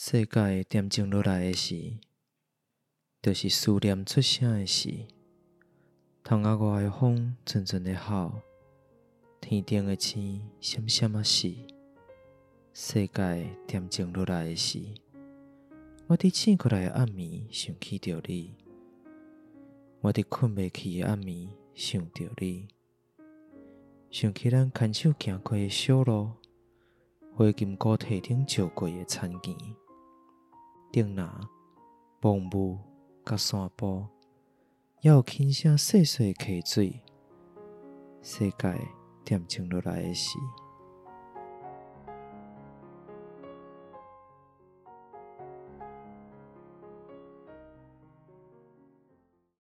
世界恬静落来的时，就是思念出声的时。窗外的风阵阵的吼，天顶的星闪闪啊闪。世界恬静落来的时，我伫醒过来的暗暝想起着你，我伫困袂去的暗暝想着你，想起咱牵手行过的小路，花金古堤顶照过的田墘，竹林、薄雾、甲山坡，还有轻声细细溪水。世界恬静落来的时。